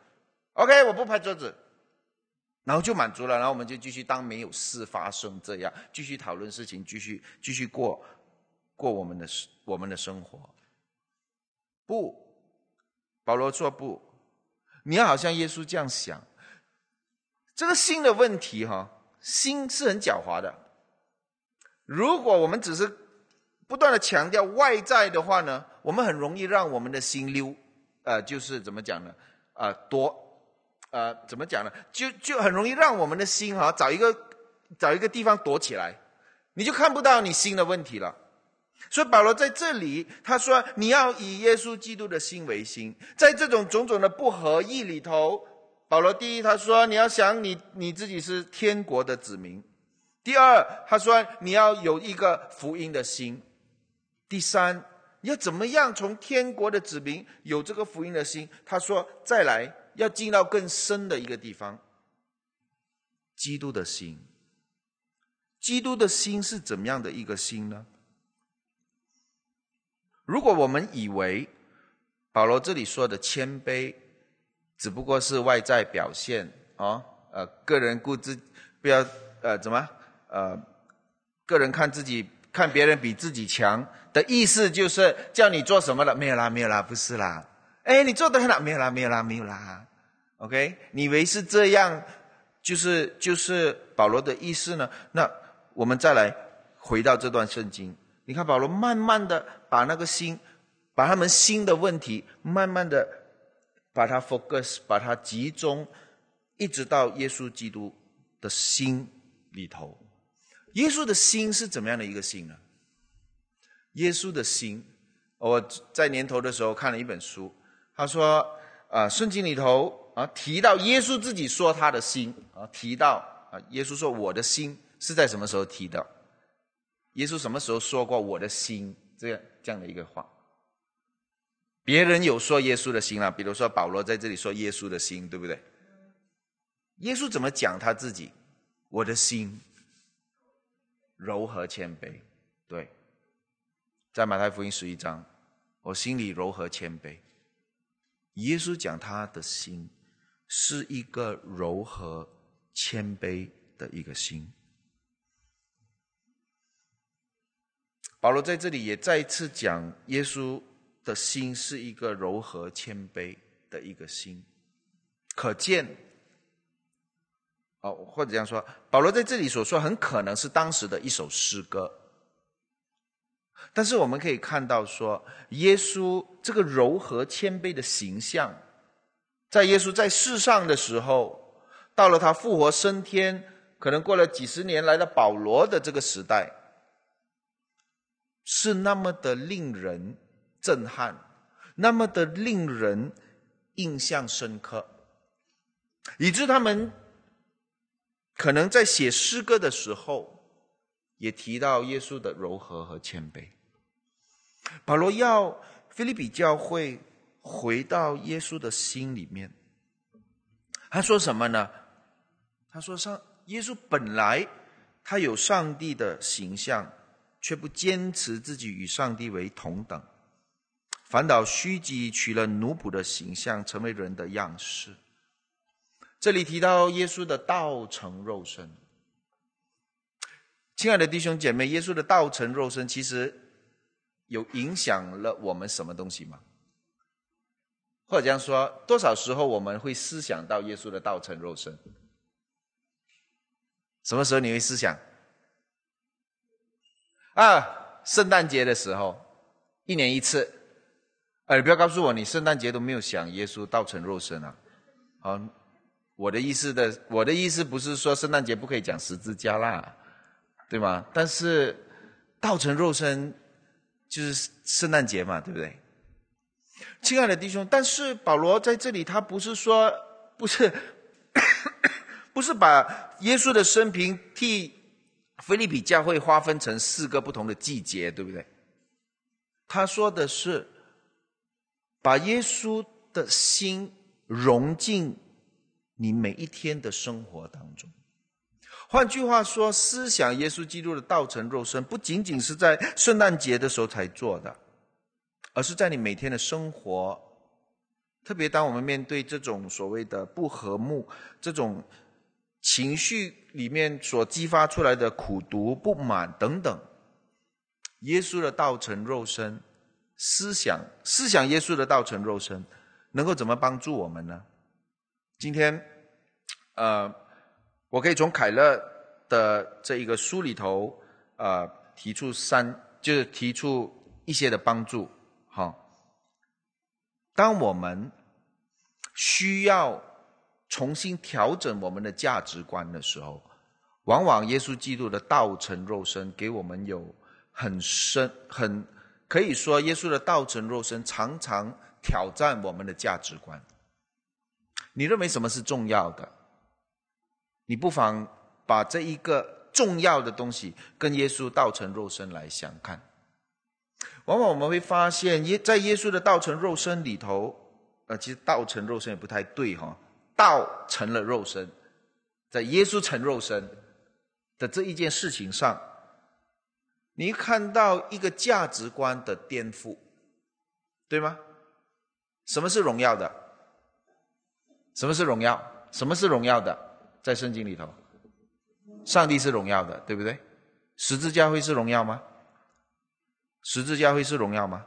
OK，我不拍桌子，然后就满足了，然后我们就继续当没有事发生，这样继续讨论事情，继续继续过过我们的我们的生活。不，保罗说不，你要好像耶稣这样想。这个心的问题，哈，心是很狡猾的。如果我们只是不断的强调外在的话呢，我们很容易让我们的心溜，呃，就是怎么讲呢？呃，躲，呃，怎么讲呢？就就很容易让我们的心哈，找一个找一个地方躲起来，你就看不到你心的问题了。所以保罗在这里他说：“你要以耶稣基督的心为心，在这种种种的不合意里头。”保罗第一，他说你要想你你自己是天国的子民；第二，他说你要有一个福音的心；第三，你要怎么样从天国的子民有这个福音的心？他说再来要进到更深的一个地方，基督的心。基督的心是怎么样的一个心呢？如果我们以为保罗这里说的谦卑。只不过是外在表现啊，呃，个人顾自不要呃怎么呃，个人看自己看别人比自己强的意思，就是叫你做什么了？没有啦，没有啦，不是啦。哎，你做的很好，没有啦，没有啦，没有啦。OK，你以为是这样？就是就是保罗的意思呢？那我们再来回到这段圣经，你看保罗慢慢的把那个心，把他们心的问题慢慢的。把它 focus，把它集中，一直到耶稣基督的心里头。耶稣的心是怎么样的一个心呢？耶稣的心，我在年头的时候看了一本书，他说，啊，圣经里头啊提到耶稣自己说他的心啊，提到啊，耶稣说我的心是在什么时候提到？耶稣什么时候说过我的心这样这样的一个话？别人有说耶稣的心啊，比如说保罗在这里说耶稣的心，对不对？耶稣怎么讲他自己？我的心柔和谦卑，对，在马太福音十一章，我心里柔和谦卑。耶稣讲他的心是一个柔和谦卑的一个心。保罗在这里也再一次讲耶稣。的心是一个柔和谦卑的一个心，可见，哦，或者这样说，保罗在这里所说，很可能是当时的一首诗歌。但是我们可以看到，说耶稣这个柔和谦卑的形象，在耶稣在世上的时候，到了他复活升天，可能过了几十年，来到保罗的这个时代，是那么的令人。震撼，那么的令人印象深刻，以致他们可能在写诗歌的时候，也提到耶稣的柔和和谦卑。保罗要菲利比教会回到耶稣的心里面，他说什么呢？他说上耶稣本来他有上帝的形象，却不坚持自己与上帝为同等。反倒虚己，取了奴仆的形象，成为人的样式。这里提到耶稣的道成肉身。亲爱的弟兄姐妹，耶稣的道成肉身，其实有影响了我们什么东西吗？或者这样说，多少时候我们会思想到耶稣的道成肉身？什么时候你会思想？啊，圣诞节的时候，一年一次。哎，你不要告诉我，你圣诞节都没有想耶稣道成肉身啊！好，我的意思的，我的意思不是说圣诞节不可以讲十字架啦，对吗？但是道成肉身就是圣诞节嘛，对不对？亲爱的弟兄，但是保罗在这里，他不是说，不是，[coughs] 不是把耶稣的生平替菲利比教会划分成四个不同的季节，对不对？他说的是，把耶稣的心融进你每一天的生活当中。换句话说，思想耶稣基督的道成肉身，不仅仅是在圣诞节的时候才做的，而是在你每天的生活。特别当我们面对这种所谓的不和睦、这种情绪里面所激发出来的苦毒、不满等等，耶稣的道成肉身，思想思想耶稣的道成肉身，能够怎么帮助我们呢？今天，呃。我可以从凯勒的这一个书里头，呃，提出三，就是提出一些的帮助。好，当我们需要重新调整我们的价值观的时候，往往耶稣基督的道成肉身给我们有很深、很可以说，耶稣的道成肉身常常挑战我们的价值观。你认为什么是重要的？你不妨把这一个重要的东西跟耶稣道成肉身来相看。往往我们会发现，耶在耶稣的道成肉身里头，呃，其实道成肉身也不太对哈，道成了肉身，在耶稣成肉身的这一件事情上，你看到一个价值观的颠覆，对吗？什么是荣耀的？什么是荣耀？什么是荣耀的？在圣经里头，上帝是荣耀的，对不对？十字架会是荣耀吗？十字架会是荣耀吗？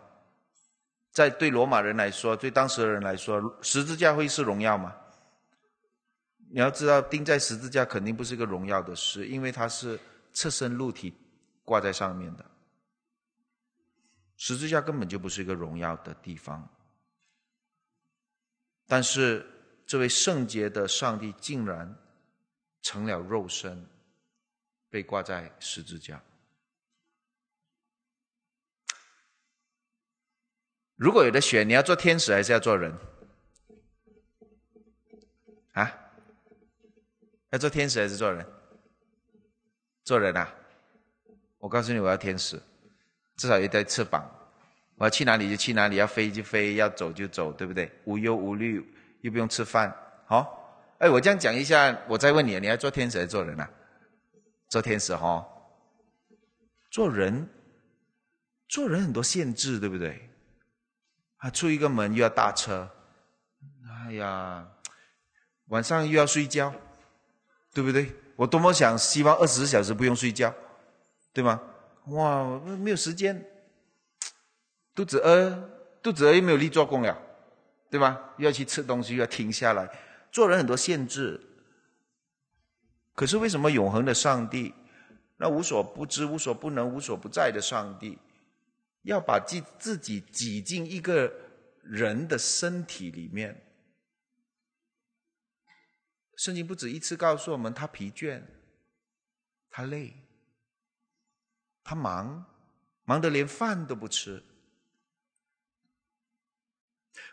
在对罗马人来说，对当时的人来说，十字架会是荣耀吗？你要知道，钉在十字架肯定不是一个荣耀的事，因为它是侧身露体挂在上面的。十字架根本就不是一个荣耀的地方。但是，这位圣洁的上帝竟然。成了肉身，被挂在十字架。如果有的选，你要做天使还是要做人？啊？要做天使还是做人？做人啊！我告诉你，我要天使，至少有一对翅膀，我要去哪里就去哪里，要飞就飞，要走就走，对不对？无忧无虑，又不用吃饭，好。哎，我这样讲一下，我再问你，你要做天使还是做人啊？做天使哈，做人，做人很多限制，对不对？啊，出一个门又要搭车，哎呀，晚上又要睡觉，对不对？我多么想希望二十四小时不用睡觉，对吗？哇，没有时间，肚子饿，肚子饿又没有力做工了，对吧？又要去吃东西，又要停下来。做人很多限制，可是为什么永恒的上帝，那无所不知、无所不能、无所不在的上帝，要把自自己挤进一个人的身体里面？圣经不止一次告诉我们，他疲倦，他累，他忙，忙得连饭都不吃。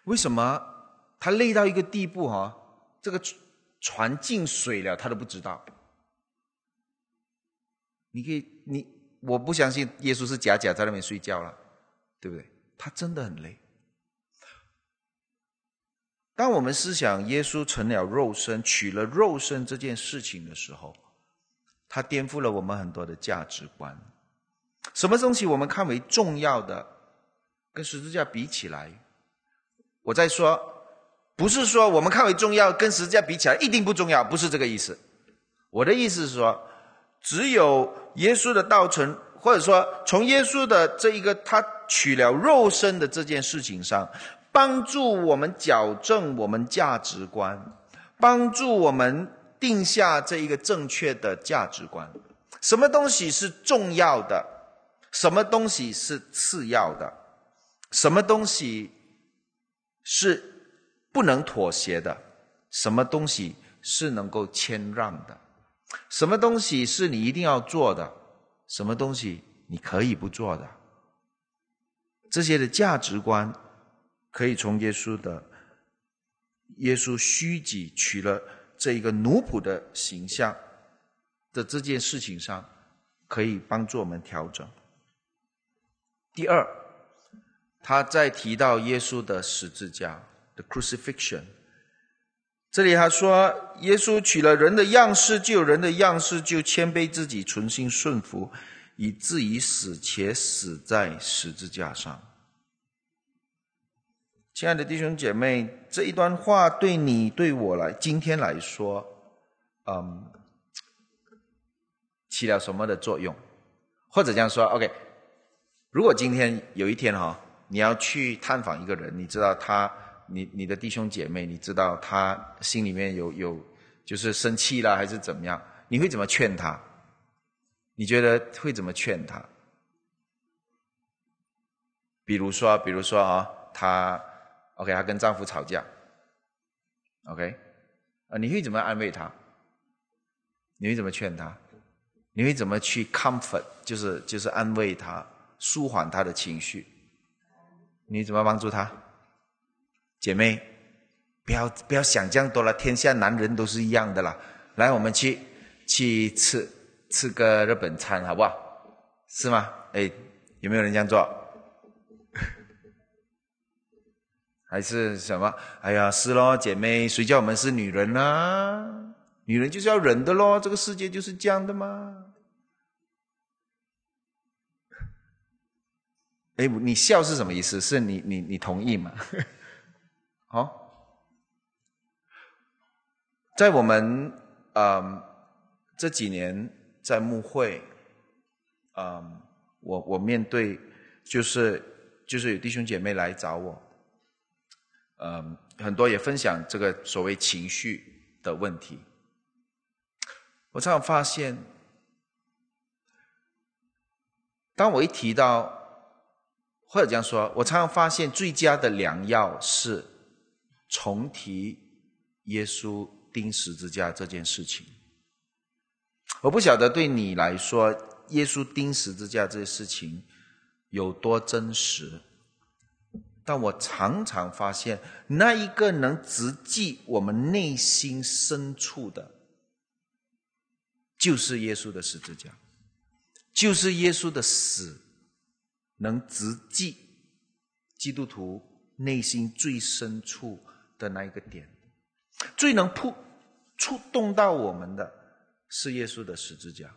为什么他累到一个地步？哈？这个船进水了，他都不知道。你可以，你我不相信耶稣是假假在那边睡觉了，对不对？他真的很累。当我们思想耶稣成了肉身、取了肉身这件事情的时候，他颠覆了我们很多的价值观。什么东西我们看为重要的，跟十字架比起来，我在说。不是说我们看为重要，跟十字架比起来一定不重要，不是这个意思。我的意思是说，只有耶稣的道成，或者说从耶稣的这一个他取了肉身的这件事情上，帮助我们矫正我们价值观，帮助我们定下这一个正确的价值观。什么东西是重要的？什么东西是次要的？什么东西是？不能妥协的，什么东西是能够谦让的？什么东西是你一定要做的？什么东西你可以不做的？这些的价值观可以从耶稣的耶稣虚己取了这一个奴仆的形象的这件事情上，可以帮助我们调整。第二，他在提到耶稣的十字架的 crucifixion，这里他说，耶稣取了人的样式，就有人的样式，就谦卑自己，存心顺服，以至于死，且死在十字架上。亲爱的弟兄姐妹，这一段话对你对我来今天来说，嗯，起了什么的作用？或者这样说，OK。如果今天有一天哈，你要去探访一个人，你知道他，你你的弟兄姐妹，你知道他心里面有有就是生气了还是怎么样？你会怎么劝他？你觉得会怎么劝他？比如说，比如说啊，他 OK，她跟丈夫吵架，OK，啊，你会怎么安慰她？你会怎么劝她？你会怎么去 comfort，就是就是安慰她？舒缓他的情绪，你怎么帮助他？姐妹，不要不要想这样多了，天下男人都是一样的啦。来，我们去去吃吃个日本餐，好不好？是吗？哎，有没有人这样做？还是什么？哎呀，是咯，姐妹，谁叫我们是女人呢？女人就是要忍的咯，这个世界就是这样的吗？[laughs] 哎，你笑是什么意思？是你你你同意吗？好，[laughs] 在我们嗯这几年在牧会，嗯，我我面对就是就是有弟兄姐妹来找我，嗯，很多也分享这个所谓情绪的问题。我常常发现，当我一提到。或者这样说，我常常发现最佳的良药是重提耶稣钉十字架这件事情。我不晓得对你来说，耶稣钉十字架这件事情有多真实，但我常常发现，那一个能直击我们内心深处的，就是耶稣的十字架，就是耶稣的死。能直击基督徒内心最深处的那一个点，最能触触动到我们的是耶稣的十字架。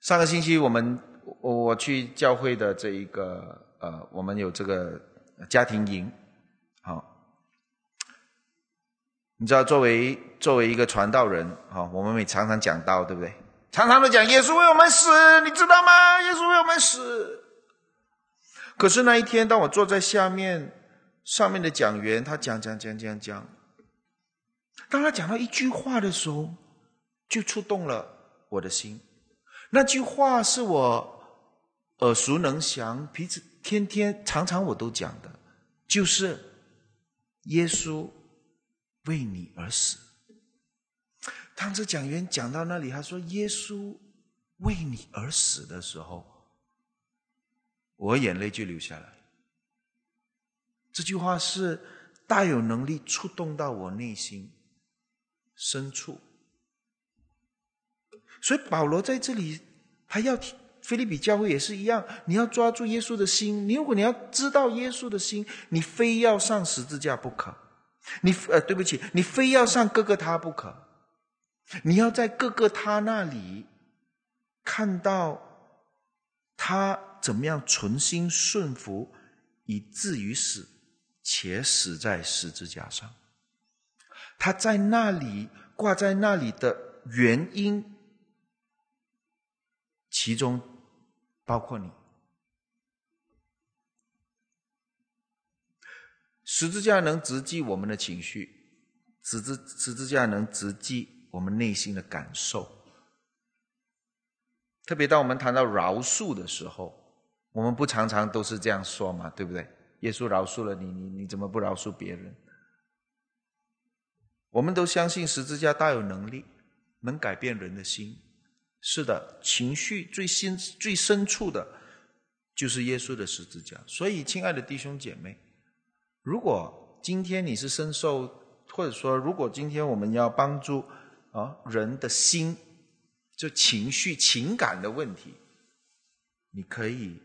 上个星期我们我我去教会的这一个呃，我们有这个家庭营，好，你知道作为作为一个传道人啊，我们也常常讲到，对不对？常常的讲耶稣为我们死，你知道吗？耶稣为我们死。可是那一天，当我坐在下面，上面的讲员他讲讲讲讲讲，当他讲到一句话的时候，就触动了我的心。那句话是我耳熟能详，彼此天天常常我都讲的，就是耶稣为你而死。当这讲员讲到那里，他说：“耶稣为你而死的时候，我眼泪就流下来。”这句话是大有能力触动到我内心深处。所以保罗在这里他要菲利比教会也是一样，你要抓住耶稣的心。你如果你要知道耶稣的心，你非要上十字架不可。你呃，对不起，你非要上哥哥他不可。你要在各个他那里看到他怎么样存心顺服，以至于死，且死在十字架上。他在那里挂在那里的原因，其中包括你。十字架能直击我们的情绪，十字十字架能直击。我们内心的感受，特别当我们谈到饶恕的时候，我们不常常都是这样说嘛，对不对？耶稣饶恕了你，你你怎么不饶恕别人？我们都相信十字架大有能力，能改变人的心。是的，情绪最深最深处的，就是耶稣的十字架。所以，亲爱的弟兄姐妹，如果今天你是深受，或者说，如果今天我们要帮助啊人的心，就情绪、情感的问题，你可以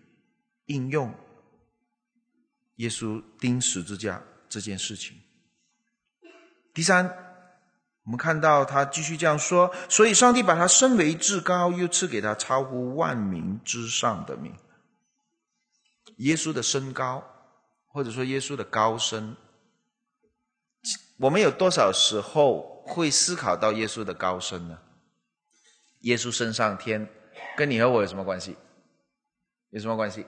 应用耶稣钉十字架这件事情。第三。我们看到他继续这样说，所以上帝把他升为至高，又赐给他超乎万民之上的名。耶稣的身高，或者说耶稣的高深，我们有多少时候会思考到耶稣的高深呢？耶稣升上天，跟你和我有什么关系？有什么关系？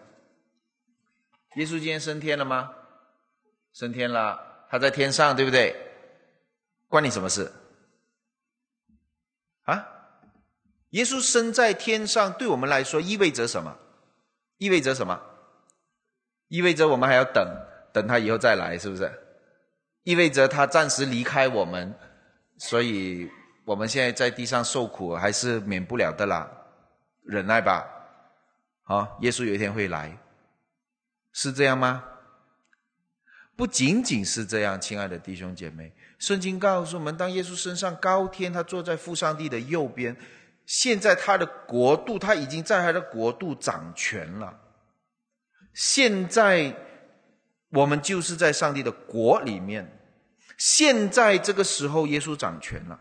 耶稣今天升天了吗？升天了，他在天上，对不对？关你什么事？啊，耶稣生在天上，对我们来说意味着什么？意味着什么？意味着我们还要等等他以后再来，是不是？意味着他暂时离开我们，所以我们现在在地上受苦还是免不了的啦，忍耐吧。好，耶稣有一天会来，是这样吗？不仅仅是这样，亲爱的弟兄姐妹。圣经告诉我们，当耶稣升上高天，他坐在父上帝的右边。现在他的国度，他已经在他的国度掌权了。现在我们就是在上帝的国里面。现在这个时候，耶稣掌权了。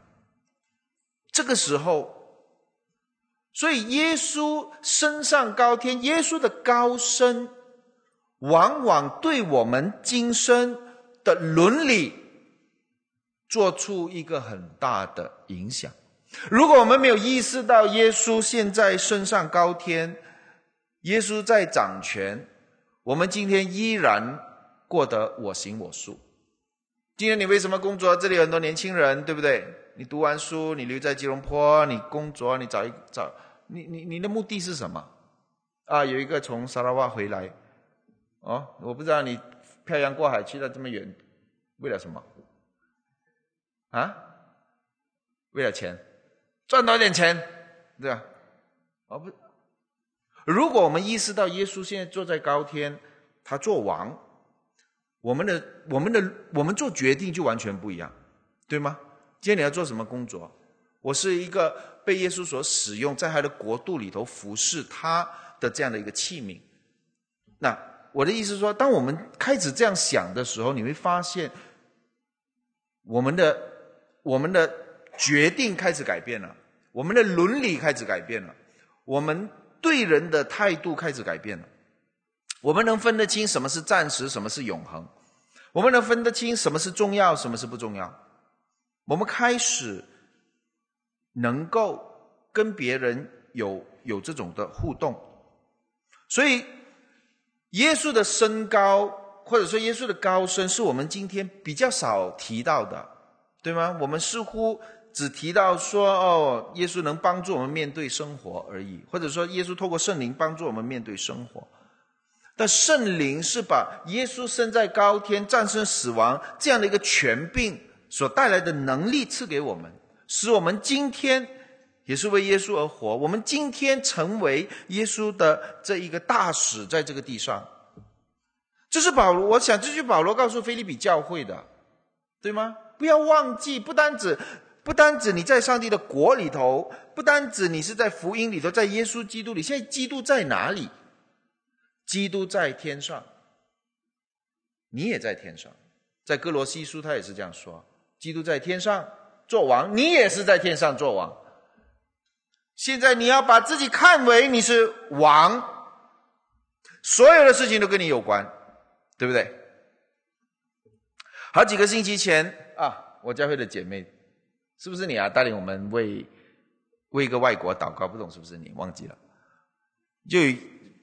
这个时候，所以耶稣升上高天，耶稣的高升，往往对我们今生的伦理。做出一个很大的影响。如果我们没有意识到耶稣现在升上高天，耶稣在掌权，我们今天依然过得我行我素。今天你为什么工作？这里有很多年轻人，对不对？你读完书，你留在吉隆坡，你工作，你找一找，你你你的目的是什么？啊，有一个从沙拉瓦回来，哦，我不知道你漂洋过海去了这么远，为了什么？啊，为了钱，赚多点钱，对吧？哦不，如果我们意识到耶稣现在坐在高天，他做王，我们的、我们的、我们做决定就完全不一样，对吗？今天你要做什么工作？我是一个被耶稣所使用，在他的国度里头服侍他的这样的一个器皿。那我的意思说，当我们开始这样想的时候，你会发现我们的。我们的决定开始改变了，我们的伦理开始改变了，我们对人的态度开始改变了。我们能分得清什么是暂时，什么是永恒；我们能分得清什么是重要，什么是不重要。我们开始能够跟别人有有这种的互动。所以，耶稣的身高，或者说耶稣的高深，是我们今天比较少提到的。对吗？我们似乎只提到说，哦，耶稣能帮助我们面对生活而已，或者说耶稣透过圣灵帮助我们面对生活。但圣灵是把耶稣身在高天、战胜死亡这样的一个权柄所带来的能力赐给我们，使我们今天也是为耶稣而活。我们今天成为耶稣的这一个大使，在这个地上。这是保罗，我想这句保罗告诉菲利比教会的，对吗？不要忘记，不单指，不单指你在上帝的国里头，不单指你是在福音里头，在耶稣基督里。现在基督在哪里？基督在天上，你也在天上。在哥罗西书他也是这样说：基督在天上做王，你也是在天上做王。现在你要把自己看为你是王，所有的事情都跟你有关，对不对？好几个星期前。啊，我教会的姐妹，是不是你啊？带领我们为为一个外国祷告，不懂是不是你？忘记了，就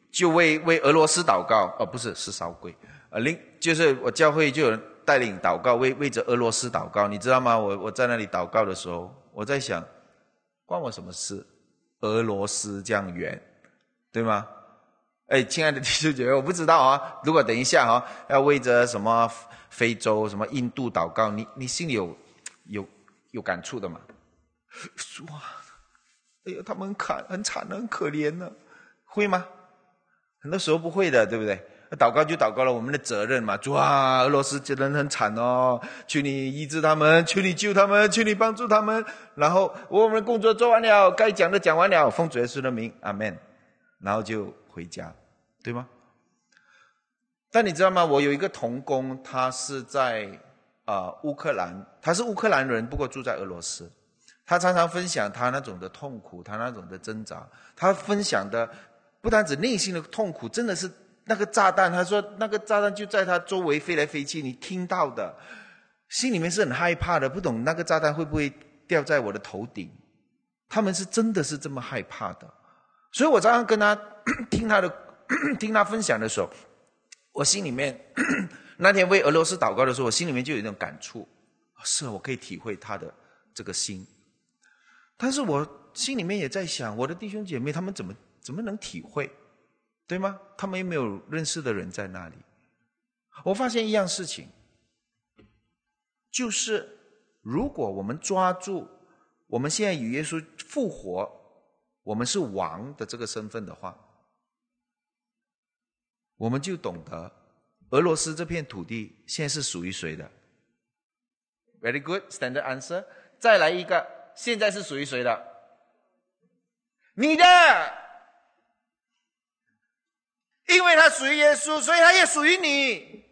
就为为俄罗斯祷告，哦，不是，是烧贵，呃，另就是我教会就有人带领祷告，为为着俄罗斯祷告，你知道吗？我我在那里祷告的时候，我在想，关我什么事？俄罗斯这样远，对吗？哎，亲爱的弟兄姐妹，我不知道啊。如果等一下哈，要为着什么？非洲什么印度祷告，你你心里有有有感触的吗？说，哎呦，他们很很惨很可怜呢，会吗？很多时候不会的，对不对？祷告就祷告了，我们的责任嘛。主啊，俄罗斯这人很惨哦，求你医治他们，求你救他们，求你帮助他们。然后我们的工作做完了，该讲的讲完了，奉主耶稣的名，阿门。然后就回家，对吗？但你知道吗？我有一个童工，他是在啊乌克兰，他是乌克兰人，不过住在俄罗斯。他常常分享他那种的痛苦，他那种的挣扎。他分享的不单指内心的痛苦，真的是。那个炸弹，他说那个炸弹就在他周围飞来飞去，你听到的，心里面是很害怕的，不懂那个炸弹会不会掉在我的头顶。他们是真的是这么害怕的，所以我常常跟他听他的听他分享的时候，我心里面 [coughs] 那天为俄罗斯祷告的时候，我心里面就有一种感触，是我可以体会他的这个心，但是我心里面也在想，我的弟兄姐妹他们怎么怎么能体会？对吗？他们又没有认识的人在那里。我发现一样事情，就是如果我们抓住我们现在与耶稣复活，我们是王的这个身份的话，我们就懂得俄罗斯这片土地现在是属于谁的。Very good, standard answer。再来一个，现在是属于谁的？你的。因为他属于耶稣，所以他也属于你。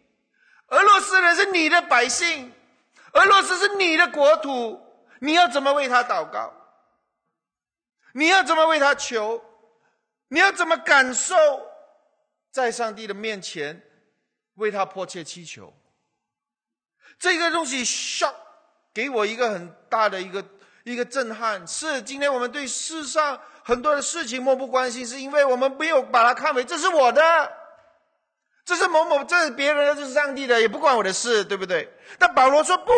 俄罗斯人是你的百姓，俄罗斯是你的国土，你要怎么为他祷告？你要怎么为他求？你要怎么感受在上帝的面前为他迫切祈求？这个东西 shock 给我一个很大的一个一个震撼，是今天我们对世上。很多的事情漠不关心，是因为我们没有把它看为这是我的，这是某某，这是别人的，这是上帝的，也不关我的事，对不对？但保罗说不，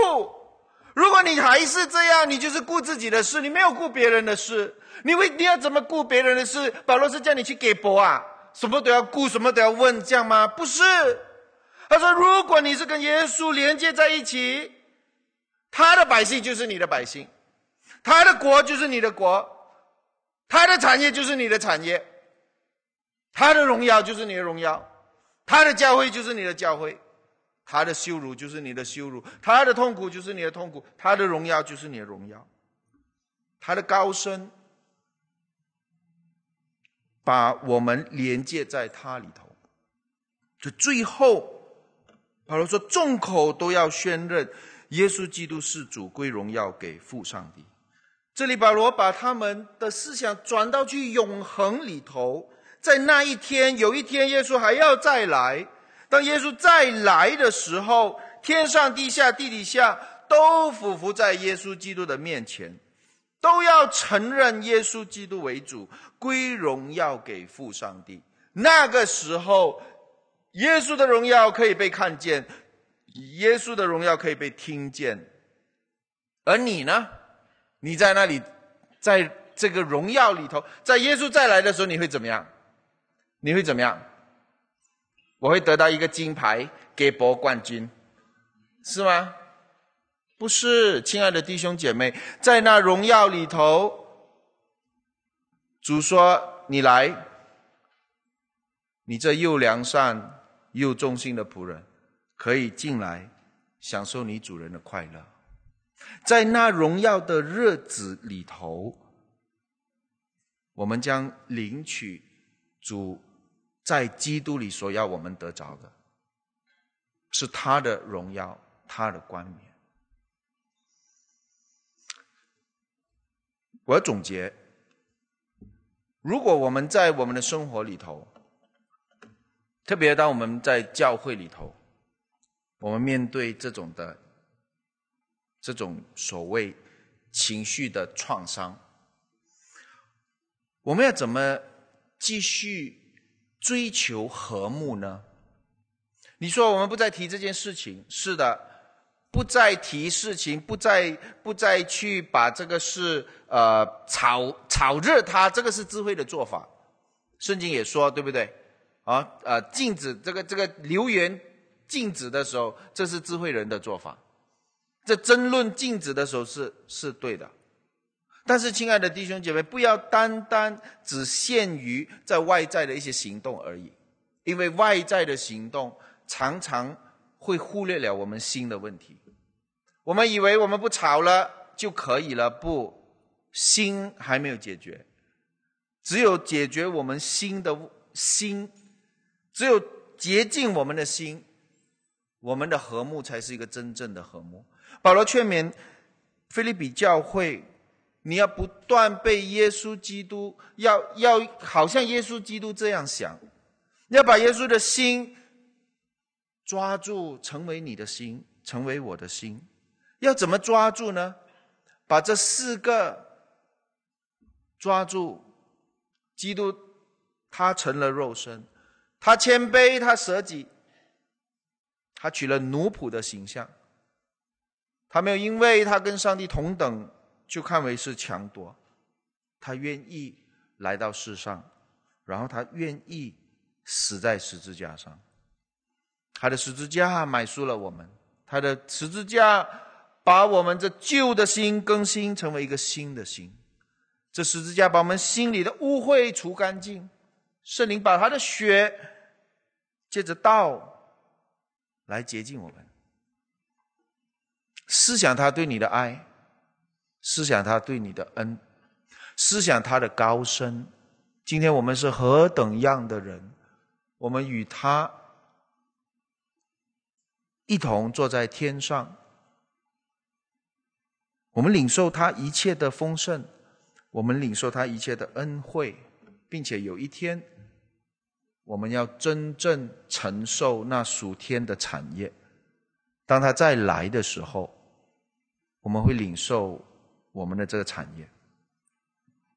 如果你还是这样，你就是顾自己的事，你没有顾别人的事，你会你要怎么顾别人的事？保罗是叫你去给博啊，什么都要顾，什么都要问，这样吗？不是，他说如果你是跟耶稣连接在一起，他的百姓就是你的百姓，他的国就是你的国。他的产业就是你的产业，他的荣耀就是你的荣耀，他的教会就是你的教会，他的羞辱就是你的羞辱，他的痛苦就是你的痛苦，他的荣耀就是你的荣耀，他的高深，把我们连接在他里头。就最后，保罗说：“众口都要宣认耶稣基督是主，归荣耀给父上帝。”这里保罗把他们的思想转到去永恒里头，在那一天，有一天耶稣还要再来。当耶稣再来的时候，天上地下地底下都俯伏在耶稣基督的面前，都要承认耶稣基督为主，归荣耀给父上帝。那个时候，耶稣的荣耀可以被看见，耶稣的荣耀可以被听见，而你呢？你在那里，在这个荣耀里头，在耶稣再来的时候，你会怎么样？你会怎么样？我会得到一个金牌，给博冠军，是吗？不是，亲爱的弟兄姐妹，在那荣耀里头，主说：“你来，你这又良善又忠心的仆人，可以进来，享受你主人的快乐。”在那荣耀的日子里头，我们将领取主在基督里所要我们得着的，是他的荣耀，他的冠冕。我要总结：如果我们在我们的生活里头，特别当我们在教会里头，我们面对这种的。这种所谓情绪的创伤，我们要怎么继续追求和睦呢？你说我们不再提这件事情，是的，不再提事情，不再不再去把这个事呃炒炒热它，这个是智慧的做法。圣经也说，对不对？啊呃，禁止这个这个流言禁止的时候，这是智慧人的做法。在争论禁止的时候是是对的，但是亲爱的弟兄姐妹，不要单单只限于在外在的一些行动而已。因为外在的行动常常会忽略了我们心的问题。我们以为我们不吵了就可以了，不，心还没有解决。只有解决我们心的心，只有洁净我们的心，我们的和睦才是一个真正的和睦。保罗劝勉菲利比教会，你要不断被耶稣基督，要要好像耶稣基督这样想。要把耶稣的心抓住，成为你的心，成为我的心。要怎么抓住呢？把这四个抓住。基督他成了肉身，他谦卑，他舍己，他取了奴仆的形象。他没有因为他跟上帝同等就看为是强夺，他愿意来到世上，然后他愿意。死在十字架上，他的十字架买赎了我们，他的十字架把我们这旧的心更新成为一个新的心，这十字架把我们心里的污秽除干净，圣灵把他的血借着道来洁净我们。思想他对你的爱，思想他对你的恩，思想他的高深。今天我们是何等样的人？我们与他一同坐在天上，我们领受他一切的丰盛，我们领受他一切的恩惠，并且有一天，我们要真正承受那属天的产业。当他再来的时候，我们会领受我们的这个产业。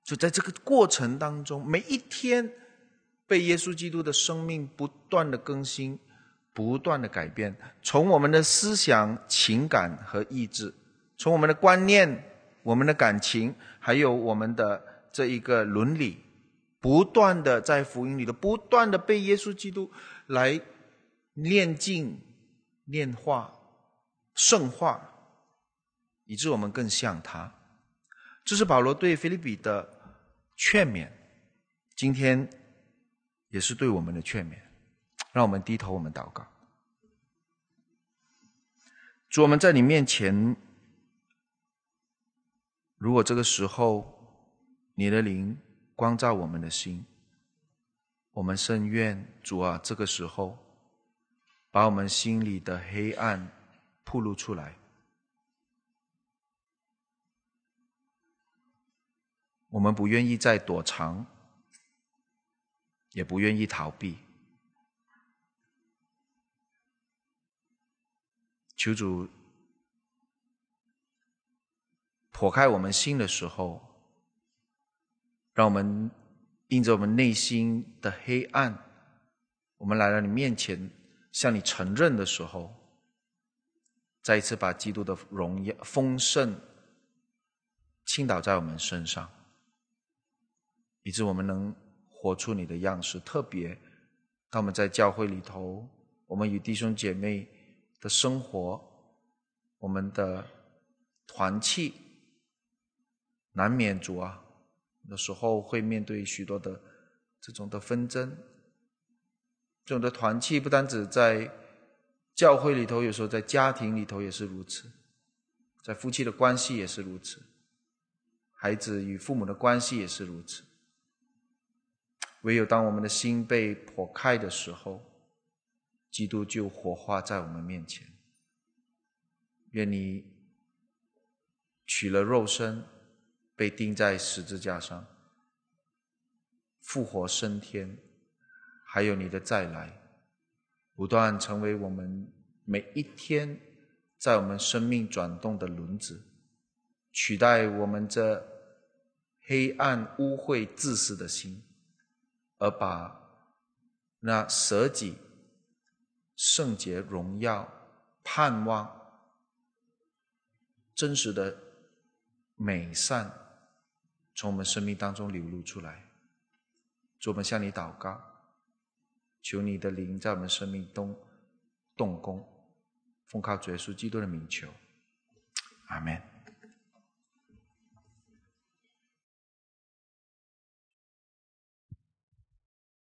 就在这个过程当中，每一天。被耶稣基督的生命不断的更新，不断的改变，从我们的思想、情感和意志，从我们的观念、我们的感情，还有我们的这一个伦理，不断的在福音里的不断的被耶稣基督来炼净、炼化、圣化，以致我们更像他。这是保罗对菲利比的劝勉。今天。也是对我们的劝勉，让我们低头，我们祷告。主，我们在你面前，如果这个时候你的灵光照我们的心，我们深愿主啊，这个时候把我们心里的黑暗暴露出来，我们不愿意再躲藏。也不愿意逃避，求主破开我们心的时候，让我们印着我们内心的黑暗，我们来到你面前，向你承认的时候，再一次把基督的荣耀丰盛倾倒在我们身上，以致我们能。活出你的样式，特别当我们在教会里头，我们与弟兄姐妹的生活，我们的团契，难免主啊，有时候会面对许多的这种的纷争。这种的团契不单只在教会里头，有时候在家庭里头也是如此，在夫妻的关系也是如此，孩子与父母的关系也是如此。唯有当我们的心被破开的时候，基督就火化在我们面前。愿你取了肉身，被钉在十字架上，复活升天，还有你的再来，不断成为我们每一天在我们生命转动的轮子，取代我们这黑暗、污秽、自私的心。而把那舍己、圣洁、荣耀、盼望、真实的美善，从我们生命当中流露出来。主，我们向你祷告，求你的灵在我们生命中动工，奉靠主耶稣基督的名求，阿门。